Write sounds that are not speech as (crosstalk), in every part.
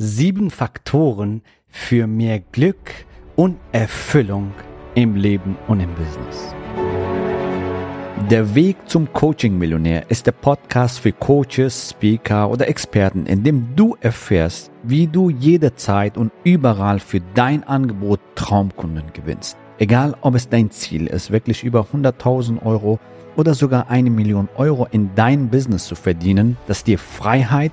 Sieben Faktoren für mehr Glück und Erfüllung im Leben und im Business. Der Weg zum Coaching-Millionär ist der Podcast für Coaches, Speaker oder Experten, in dem du erfährst, wie du jederzeit und überall für dein Angebot Traumkunden gewinnst. Egal, ob es dein Ziel ist, wirklich über 100.000 Euro oder sogar eine Million Euro in dein Business zu verdienen, das dir Freiheit,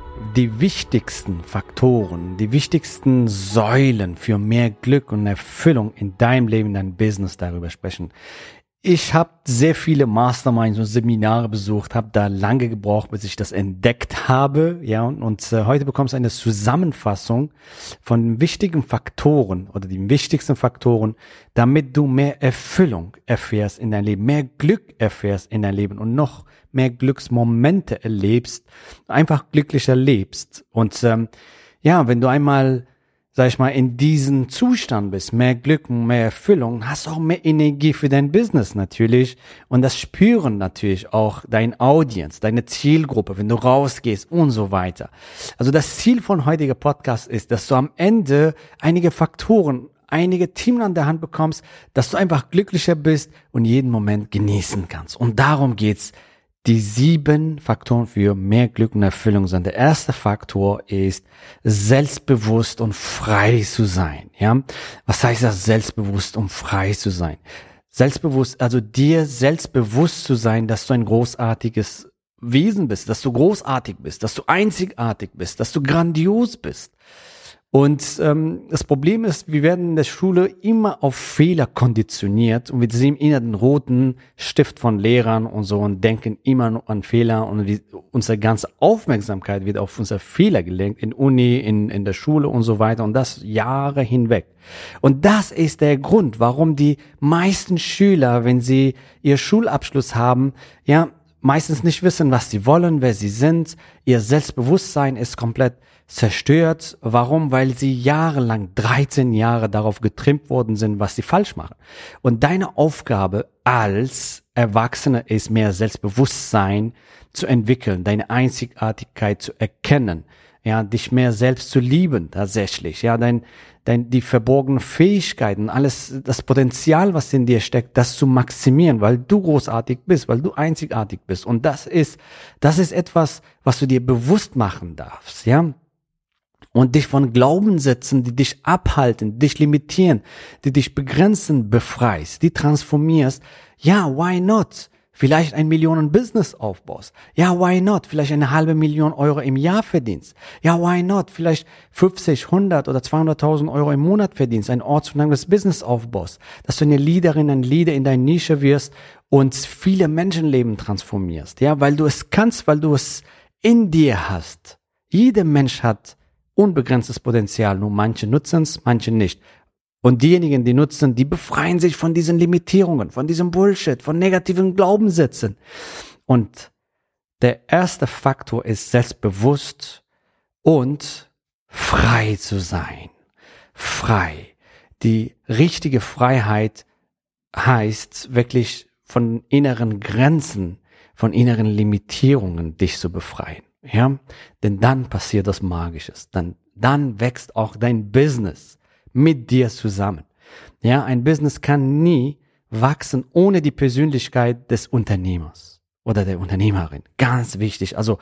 die wichtigsten Faktoren, die wichtigsten Säulen für mehr Glück und Erfüllung in deinem Leben, in deinem Business darüber sprechen. Ich habe sehr viele Masterminds und Seminare besucht, habe da lange gebraucht, bis ich das entdeckt habe. Ja, und, und äh, heute bekommst du eine Zusammenfassung von wichtigen Faktoren oder den wichtigsten Faktoren, damit du mehr Erfüllung erfährst in dein Leben, mehr Glück erfährst in dein Leben und noch mehr Glücksmomente erlebst, einfach glücklicher lebst. Und ähm, ja, wenn du einmal sag ich mal, in diesem Zustand bist, mehr Glück mehr Erfüllung, hast auch mehr Energie für dein Business natürlich. Und das spüren natürlich auch dein Audience, deine Zielgruppe, wenn du rausgehst und so weiter. Also das Ziel von heutiger Podcast ist, dass du am Ende einige Faktoren, einige Themen an der Hand bekommst, dass du einfach glücklicher bist und jeden Moment genießen kannst. Und darum geht's die sieben Faktoren für mehr Glück und Erfüllung sind. Der erste Faktor ist selbstbewusst und frei zu sein. Ja, was heißt das selbstbewusst und frei zu sein? Selbstbewusst, also dir selbstbewusst zu sein, dass du ein großartiges Wesen bist, dass du großartig bist, dass du einzigartig bist, dass du grandios bist. Und ähm, das Problem ist, wir werden in der Schule immer auf Fehler konditioniert und wir sehen immer den roten Stift von Lehrern und so und denken immer nur an Fehler und wie, unsere ganze Aufmerksamkeit wird auf unsere Fehler gelenkt in Uni, in, in der Schule und so weiter und das Jahre hinweg. Und das ist der Grund, warum die meisten Schüler, wenn sie ihr Schulabschluss haben, ja, meistens nicht wissen, was sie wollen, wer sie sind. Ihr Selbstbewusstsein ist komplett zerstört. Warum? Weil sie jahrelang, 13 Jahre darauf getrimmt worden sind, was sie falsch machen. Und deine Aufgabe als Erwachsene ist mehr Selbstbewusstsein zu entwickeln, deine Einzigartigkeit zu erkennen, ja, dich mehr selbst zu lieben, tatsächlich, ja, dein, dein, die verborgenen Fähigkeiten, alles, das Potenzial, was in dir steckt, das zu maximieren, weil du großartig bist, weil du einzigartig bist. Und das ist, das ist etwas, was du dir bewusst machen darfst, ja und dich von Glaubenssätzen, die dich abhalten, dich limitieren, die dich begrenzen, befreist, die transformierst, ja, why not? Vielleicht ein Millionen-Business aufbaust. Ja, why not? Vielleicht eine halbe Million Euro im Jahr verdienst. Ja, why not? Vielleicht 50, 100 oder 200.000 Euro im Monat verdienst, ein ortsverlangendes Business aufbaust, dass du eine Leaderin, ein Leader in deiner Nische wirst und viele Menschenleben transformierst. Ja, weil du es kannst, weil du es in dir hast. Jeder Mensch hat unbegrenztes Potenzial, nur manche nutzen es, manche nicht. Und diejenigen, die nutzen, die befreien sich von diesen Limitierungen, von diesem Bullshit, von negativen Glaubenssätzen. Und der erste Faktor ist selbstbewusst und frei zu sein. Frei. Die richtige Freiheit heißt wirklich von inneren Grenzen, von inneren Limitierungen dich zu befreien. Ja, denn dann passiert das Magisches. Dann, dann wächst auch dein Business mit dir zusammen. Ja, ein Business kann nie wachsen ohne die Persönlichkeit des Unternehmers oder der Unternehmerin. Ganz wichtig. Also,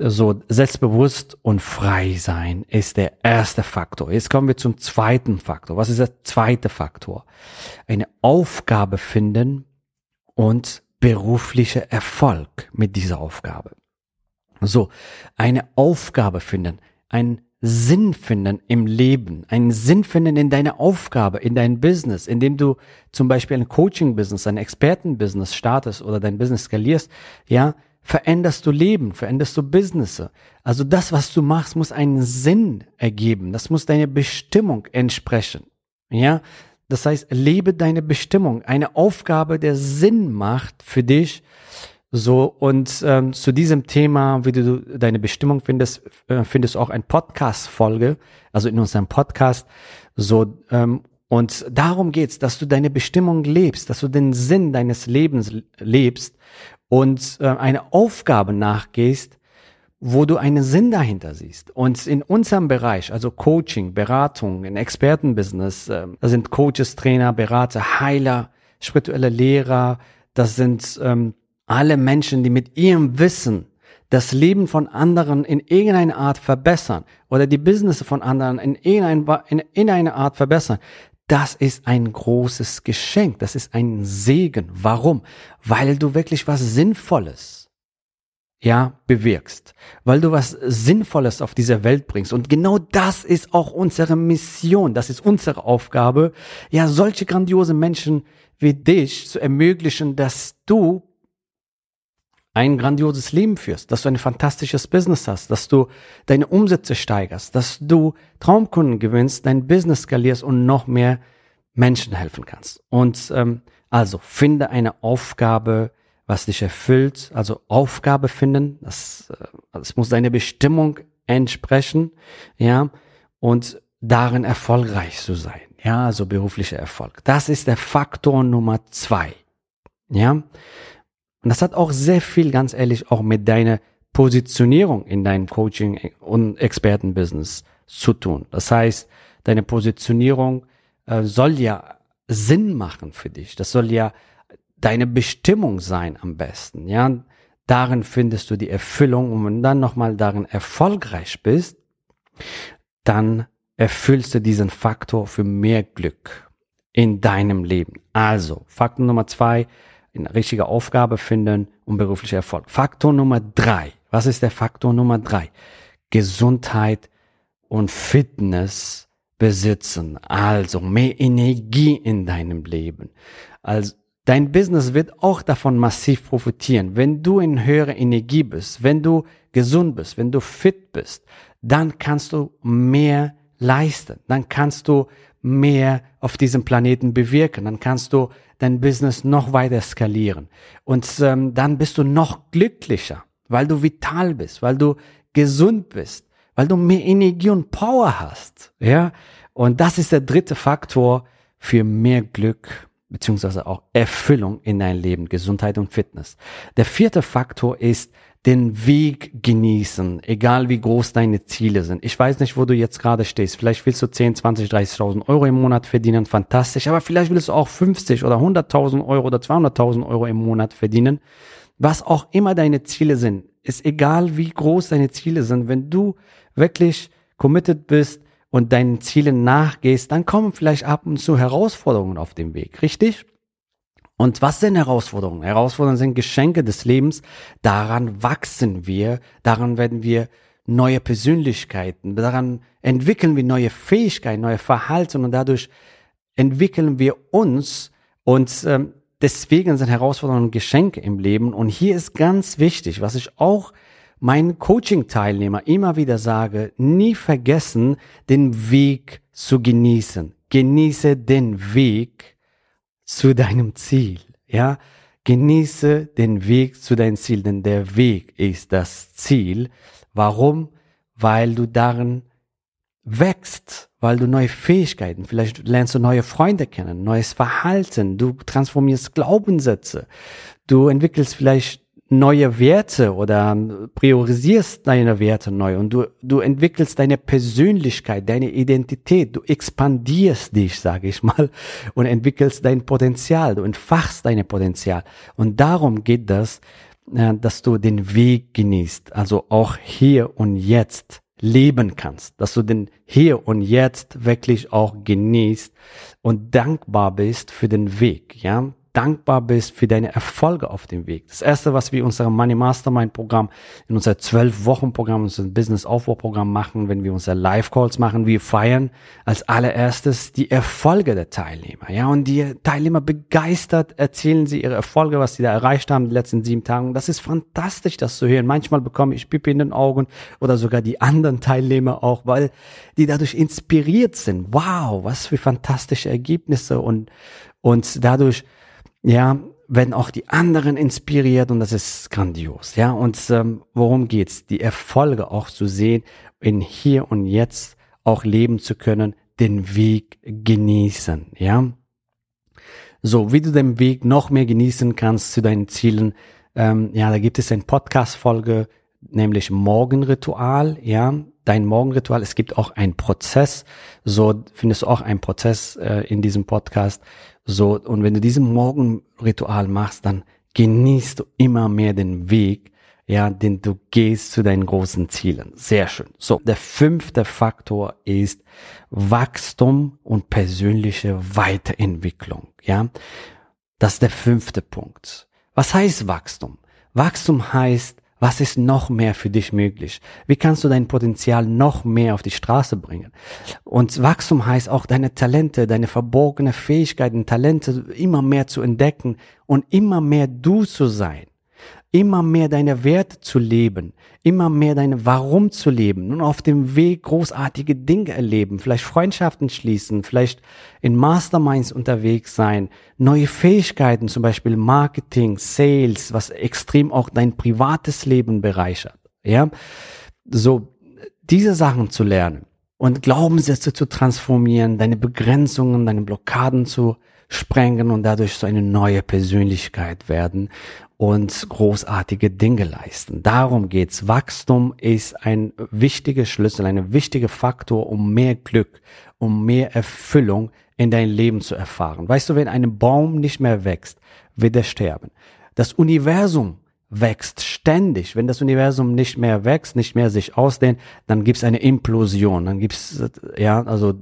so selbstbewusst und frei sein ist der erste Faktor. Jetzt kommen wir zum zweiten Faktor. Was ist der zweite Faktor? Eine Aufgabe finden und beruflicher Erfolg mit dieser Aufgabe. So, eine Aufgabe finden, einen Sinn finden im Leben, einen Sinn finden in deiner Aufgabe, in dein Business, indem du zum Beispiel ein Coaching-Business, ein Experten-Business startest oder dein Business skalierst, ja, veränderst du Leben, veränderst du Business. Also das, was du machst, muss einen Sinn ergeben. Das muss deiner Bestimmung entsprechen. Ja, Das heißt, lebe deine Bestimmung, eine Aufgabe, der Sinn macht für dich. So, und ähm, zu diesem Thema, wie du deine Bestimmung findest, äh, findest du auch ein Podcast-Folge, also in unserem Podcast. So, ähm, und darum geht's, dass du deine Bestimmung lebst, dass du den Sinn deines Lebens lebst und äh, eine Aufgabe nachgehst, wo du einen Sinn dahinter siehst. Und in unserem Bereich, also Coaching, Beratung, in Expertenbusiness, äh, da sind Coaches, Trainer, Berater, Heiler, spirituelle Lehrer, das sind ähm, alle Menschen, die mit ihrem Wissen das Leben von anderen in irgendeiner Art verbessern oder die Business von anderen in irgendeiner in, in eine Art verbessern. Das ist ein großes Geschenk. Das ist ein Segen. Warum? Weil du wirklich was Sinnvolles ja, bewirkst, weil du was Sinnvolles auf dieser Welt bringst. Und genau das ist auch unsere Mission, das ist unsere Aufgabe, ja, solche grandiose Menschen wie dich zu ermöglichen, dass du ein grandioses Leben führst, dass du ein fantastisches Business hast, dass du deine Umsätze steigerst, dass du Traumkunden gewinnst, dein Business skalierst und noch mehr Menschen helfen kannst. Und ähm, also finde eine Aufgabe, was dich erfüllt, also Aufgabe finden, das, äh, das muss deine Bestimmung entsprechen, ja, und darin erfolgreich zu sein, ja, also beruflicher Erfolg. Das ist der Faktor Nummer zwei, ja. Und das hat auch sehr viel, ganz ehrlich, auch mit deiner Positionierung in deinem Coaching und Expertenbusiness zu tun. Das heißt, deine Positionierung äh, soll ja Sinn machen für dich. Das soll ja deine Bestimmung sein am besten. Ja, darin findest du die Erfüllung und wenn du dann nochmal darin erfolgreich bist, dann erfüllst du diesen Faktor für mehr Glück in deinem Leben. Also, Faktor Nummer zwei, eine richtige Aufgabe finden und beruflicher Erfolg. Faktor Nummer drei. Was ist der Faktor Nummer drei? Gesundheit und Fitness besitzen. Also mehr Energie in deinem Leben. Also Dein Business wird auch davon massiv profitieren. Wenn du in höherer Energie bist, wenn du gesund bist, wenn du fit bist, dann kannst du mehr leisten. Dann kannst du mehr auf diesem Planeten bewirken. Dann kannst du dein Business noch weiter skalieren. Und ähm, dann bist du noch glücklicher, weil du vital bist, weil du gesund bist, weil du mehr Energie und Power hast. Ja. Und das ist der dritte Faktor für mehr Glück beziehungsweise auch Erfüllung in dein Leben, Gesundheit und Fitness. Der vierte Faktor ist den Weg genießen, egal wie groß deine Ziele sind. Ich weiß nicht, wo du jetzt gerade stehst. Vielleicht willst du 10, 20, 30.000 Euro im Monat verdienen, fantastisch. Aber vielleicht willst du auch 50 oder 100.000 Euro oder 200.000 Euro im Monat verdienen. Was auch immer deine Ziele sind, ist egal, wie groß deine Ziele sind. Wenn du wirklich committed bist, und deinen Zielen nachgehst, dann kommen vielleicht ab und zu Herausforderungen auf dem Weg, richtig? Und was sind Herausforderungen? Herausforderungen sind Geschenke des Lebens. Daran wachsen wir, daran werden wir neue Persönlichkeiten, daran entwickeln wir neue Fähigkeiten, neue Verhalten und dadurch entwickeln wir uns und ähm, deswegen sind Herausforderungen Geschenke im Leben. Und hier ist ganz wichtig, was ich auch meinen Coaching-Teilnehmer immer wieder sage, nie vergessen, den Weg zu genießen. Genieße den Weg zu deinem Ziel. Ja, genieße den Weg zu deinem Ziel, denn der Weg ist das Ziel. Warum? Weil du darin wächst, weil du neue Fähigkeiten, vielleicht lernst du neue Freunde kennen, neues Verhalten, du transformierst Glaubenssätze, du entwickelst vielleicht neue Werte oder priorisierst deine Werte neu und du, du entwickelst deine Persönlichkeit, deine Identität, du expandierst dich, sage ich mal, (laughs) und entwickelst dein Potenzial, du entfachst deine Potenzial. Und darum geht das, äh, dass du den Weg genießt, also auch hier und jetzt leben kannst, dass du den hier und jetzt wirklich auch genießt und dankbar bist für den Weg, ja. Dankbar bist für deine Erfolge auf dem Weg. Das erste, was wir in unserem Money Mastermind Programm, in unser zwölf Wochen Programm, unser Business Aufbau Programm machen, wenn wir unsere Live Calls machen, wir feiern als allererstes die Erfolge der Teilnehmer. Ja, und die Teilnehmer begeistert erzählen sie ihre Erfolge, was sie da erreicht haben in den letzten sieben Tagen. Das ist fantastisch, das zu hören. Manchmal bekomme ich Pipi in den Augen oder sogar die anderen Teilnehmer auch, weil die dadurch inspiriert sind. Wow, was für fantastische Ergebnisse und, und dadurch, ja, werden auch die anderen inspiriert und das ist grandios, ja. Und ähm, worum geht's? Die Erfolge auch zu sehen, in hier und jetzt auch leben zu können, den Weg genießen, ja. So, wie du den Weg noch mehr genießen kannst zu deinen Zielen, ähm, ja, da gibt es eine Podcast-Folge, nämlich Morgenritual, ja dein Morgenritual. Es gibt auch einen Prozess. So findest du auch einen Prozess äh, in diesem Podcast. So, und wenn du diesen Morgenritual machst, dann genießt du immer mehr den Weg, ja, den du gehst zu deinen großen Zielen. Sehr schön. So, der fünfte Faktor ist Wachstum und persönliche Weiterentwicklung, ja. Das ist der fünfte Punkt. Was heißt Wachstum? Wachstum heißt, was ist noch mehr für dich möglich? Wie kannst du dein Potenzial noch mehr auf die Straße bringen? Und Wachstum heißt auch deine Talente, deine verborgene Fähigkeiten, Talente immer mehr zu entdecken und immer mehr du zu sein immer mehr deine Werte zu leben, immer mehr deine Warum zu leben und auf dem Weg großartige Dinge erleben, vielleicht Freundschaften schließen, vielleicht in Masterminds unterwegs sein, neue Fähigkeiten, zum Beispiel Marketing, Sales, was extrem auch dein privates Leben bereichert, ja, so diese Sachen zu lernen und Glaubenssätze zu transformieren, deine Begrenzungen, deine Blockaden zu sprengen und dadurch so eine neue Persönlichkeit werden und großartige Dinge leisten. Darum geht's. Wachstum ist ein wichtiger Schlüssel, ein wichtiger Faktor, um mehr Glück, um mehr Erfüllung in dein Leben zu erfahren. Weißt du, wenn ein Baum nicht mehr wächst, wird er sterben. Das Universum wächst ständig. Wenn das Universum nicht mehr wächst, nicht mehr sich ausdehnt, dann gibt's eine Implosion. Dann gibt's ja, also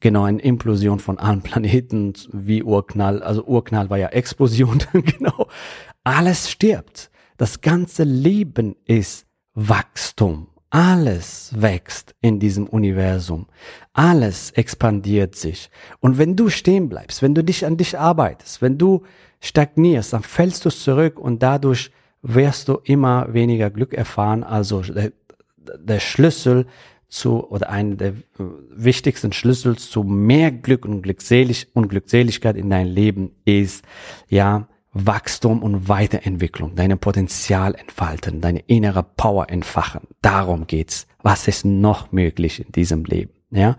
genau eine Implosion von allen (laughs) Planeten wie Urknall. Also Urknall war ja Explosion, (laughs) genau. Alles stirbt. Das ganze Leben ist Wachstum. Alles wächst in diesem Universum. Alles expandiert sich. Und wenn du stehen bleibst, wenn du dich an dich arbeitest, wenn du stagnierst, dann fällst du zurück und dadurch wirst du immer weniger Glück erfahren. Also der, der Schlüssel zu, oder einer der wichtigsten Schlüssel zu mehr Glück und Glückselig und Glückseligkeit in dein Leben ist, ja, Wachstum und Weiterentwicklung, deine Potenzial entfalten, deine innere Power entfachen. Darum geht's. Was ist noch möglich in diesem Leben? Ja,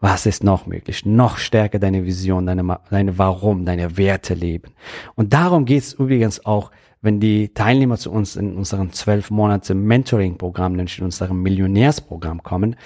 was ist noch möglich? Noch stärker deine Vision, deine, deine Warum, deine Werte leben. Und darum geht's übrigens auch, wenn die Teilnehmer zu uns in unserem zwölf Monate Mentoring-Programm, nämlich in unserem Millionärsprogramm kommen,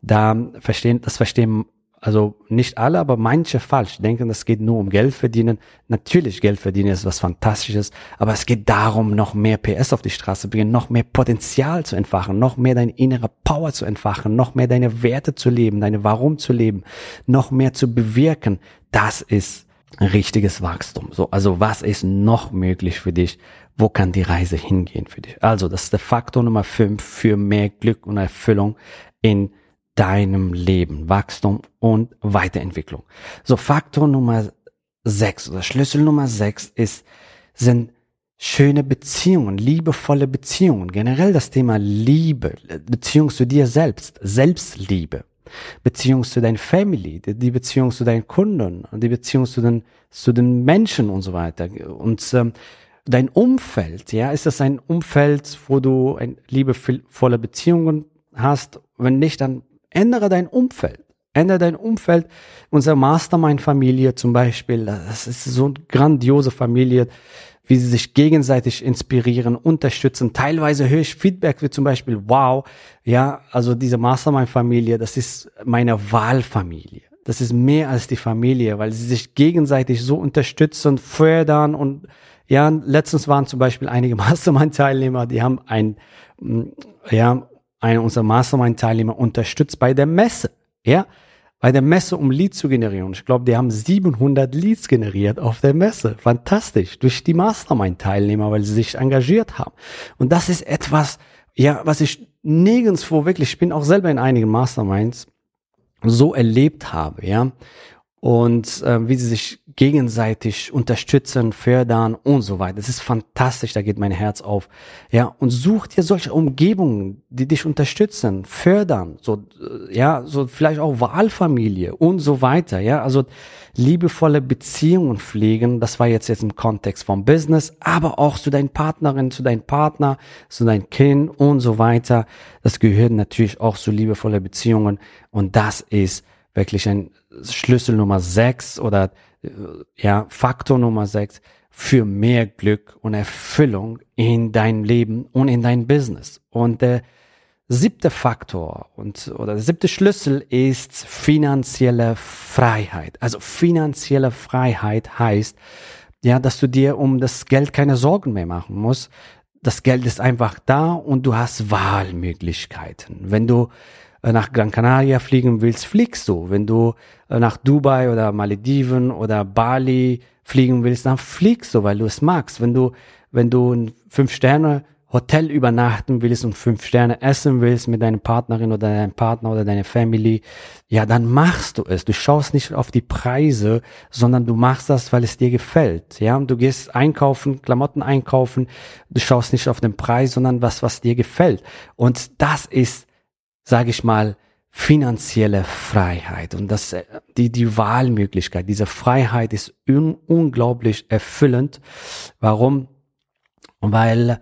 da verstehen, das verstehen also nicht alle, aber manche falsch denken, das geht nur um Geld verdienen. Natürlich Geld verdienen ist was Fantastisches, aber es geht darum, noch mehr PS auf die Straße zu bringen, noch mehr Potenzial zu entfachen, noch mehr deine innere Power zu entfachen, noch mehr deine Werte zu leben, deine Warum zu leben, noch mehr zu bewirken. Das ist richtiges Wachstum. So, also was ist noch möglich für dich? Wo kann die Reise hingehen für dich? Also, das ist der Faktor Nummer fünf für mehr Glück und Erfüllung in deinem Leben. Wachstum und Weiterentwicklung. So, Faktor Nummer sechs oder Schlüssel Nummer sechs ist, sind schöne Beziehungen, liebevolle Beziehungen. Generell das Thema Liebe, Beziehung zu dir selbst, Selbstliebe. Beziehung zu deiner Family, die Beziehung zu deinen Kunden, die Beziehung zu den, zu den Menschen und so weiter. Und ähm, dein Umfeld, ja, ist das ein Umfeld, wo du ein liebevolle Beziehungen hast? Wenn nicht, dann Ändere dein Umfeld. Ändere dein Umfeld. Unsere Mastermind-Familie zum Beispiel, das ist so eine grandiose Familie, wie sie sich gegenseitig inspirieren, unterstützen. Teilweise höre ich Feedback wie zum Beispiel, wow, ja, also diese Mastermind-Familie, das ist meine Wahlfamilie. Das ist mehr als die Familie, weil sie sich gegenseitig so unterstützen, fördern und ja, letztens waren zum Beispiel einige (laughs) Mastermind-Teilnehmer, die haben ein, ja, einer unserer Mastermind-Teilnehmer unterstützt bei der Messe. Ja, bei der Messe, um Leads zu generieren. Ich glaube, die haben 700 Leads generiert auf der Messe. Fantastisch. Durch die Mastermind-Teilnehmer, weil sie sich engagiert haben. Und das ist etwas, ja, was ich nirgendswo wirklich, ich bin auch selber in einigen Masterminds so erlebt habe, ja und äh, wie sie sich gegenseitig unterstützen, fördern und so weiter. Das ist fantastisch, da geht mein Herz auf. Ja, und such dir solche Umgebungen, die dich unterstützen, fördern, so äh, ja, so vielleicht auch Wahlfamilie und so weiter, ja? Also liebevolle Beziehungen pflegen, das war jetzt jetzt im Kontext vom Business, aber auch zu deinen Partnerin, zu deinem Partner, zu deinem Kind und so weiter. Das gehört natürlich auch zu liebevolle Beziehungen und das ist wirklich ein Schlüssel Nummer sechs oder äh, ja, Faktor Nummer sechs für mehr Glück und Erfüllung in deinem Leben und in dein Business. Und der siebte Faktor und oder der siebte Schlüssel ist finanzielle Freiheit. Also finanzielle Freiheit heißt, ja, dass du dir um das Geld keine Sorgen mehr machen musst. Das Geld ist einfach da und du hast Wahlmöglichkeiten. Wenn du nach Gran Canaria fliegen willst, fliegst du. Wenn du äh, nach Dubai oder Malediven oder Bali fliegen willst, dann fliegst du, weil du es magst. Wenn du, wenn du ein Fünf-Sterne Hotel übernachten willst und fünf Sterne essen willst mit deiner Partnerin oder deinem Partner oder deiner Family, ja, dann machst du es. Du schaust nicht auf die Preise, sondern du machst das, weil es dir gefällt. Ja, und du gehst einkaufen, Klamotten einkaufen. Du schaust nicht auf den Preis, sondern was, was dir gefällt. Und das ist sage ich mal, finanzielle Freiheit. Und das äh, die die Wahlmöglichkeit diese Freiheit ist un unglaublich erfüllend. Warum? Weil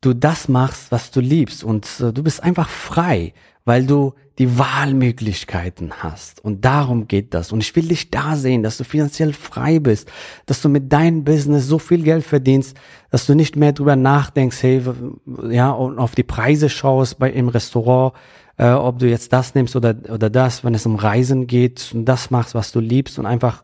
du das machst was du liebst. Und äh, du bist einfach frei weil du die Wahlmöglichkeiten hast. Und darum geht das. Und ich will dich da sehen dass du finanziell frei bist dass du mit deinem Business so viel Geld verdienst dass du nicht mehr drüber nachdenkst hey ja und auf die Preise schaust bei im Restaurant äh, ob du jetzt das nimmst oder, oder das, wenn es um Reisen geht und das machst, was du liebst und einfach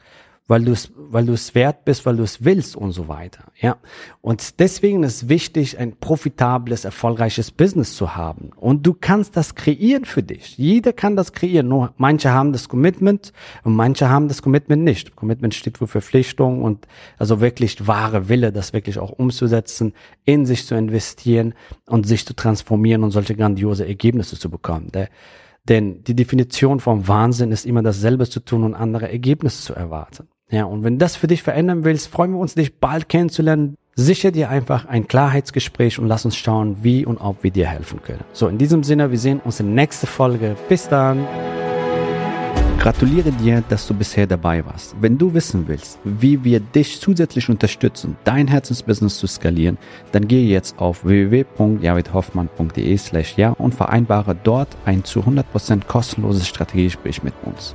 weil du es, weil du es wert bist, weil du es willst und so weiter. Ja. Und deswegen ist wichtig, ein profitables, erfolgreiches Business zu haben. Und du kannst das kreieren für dich. Jeder kann das kreieren. Nur manche haben das Commitment und manche haben das Commitment nicht. Commitment steht für Verpflichtung und also wirklich wahre Wille, das wirklich auch umzusetzen, in sich zu investieren und sich zu transformieren und solche grandiose Ergebnisse zu bekommen. Denn die Definition vom Wahnsinn ist immer dasselbe zu tun und andere Ergebnisse zu erwarten. Ja, und wenn das für dich verändern willst, freuen wir uns, dich bald kennenzulernen. Sichere dir einfach ein Klarheitsgespräch und lass uns schauen, wie und ob wir dir helfen können. So, in diesem Sinne, wir sehen uns in der nächsten Folge. Bis dann. Gratuliere dir, dass du bisher dabei warst. Wenn du wissen willst, wie wir dich zusätzlich unterstützen, dein Herzensbusiness zu skalieren, dann gehe jetzt auf www.javidhoffmann.de slash ja und vereinbare dort ein zu 100% kostenloses Strategiegespräch mit uns.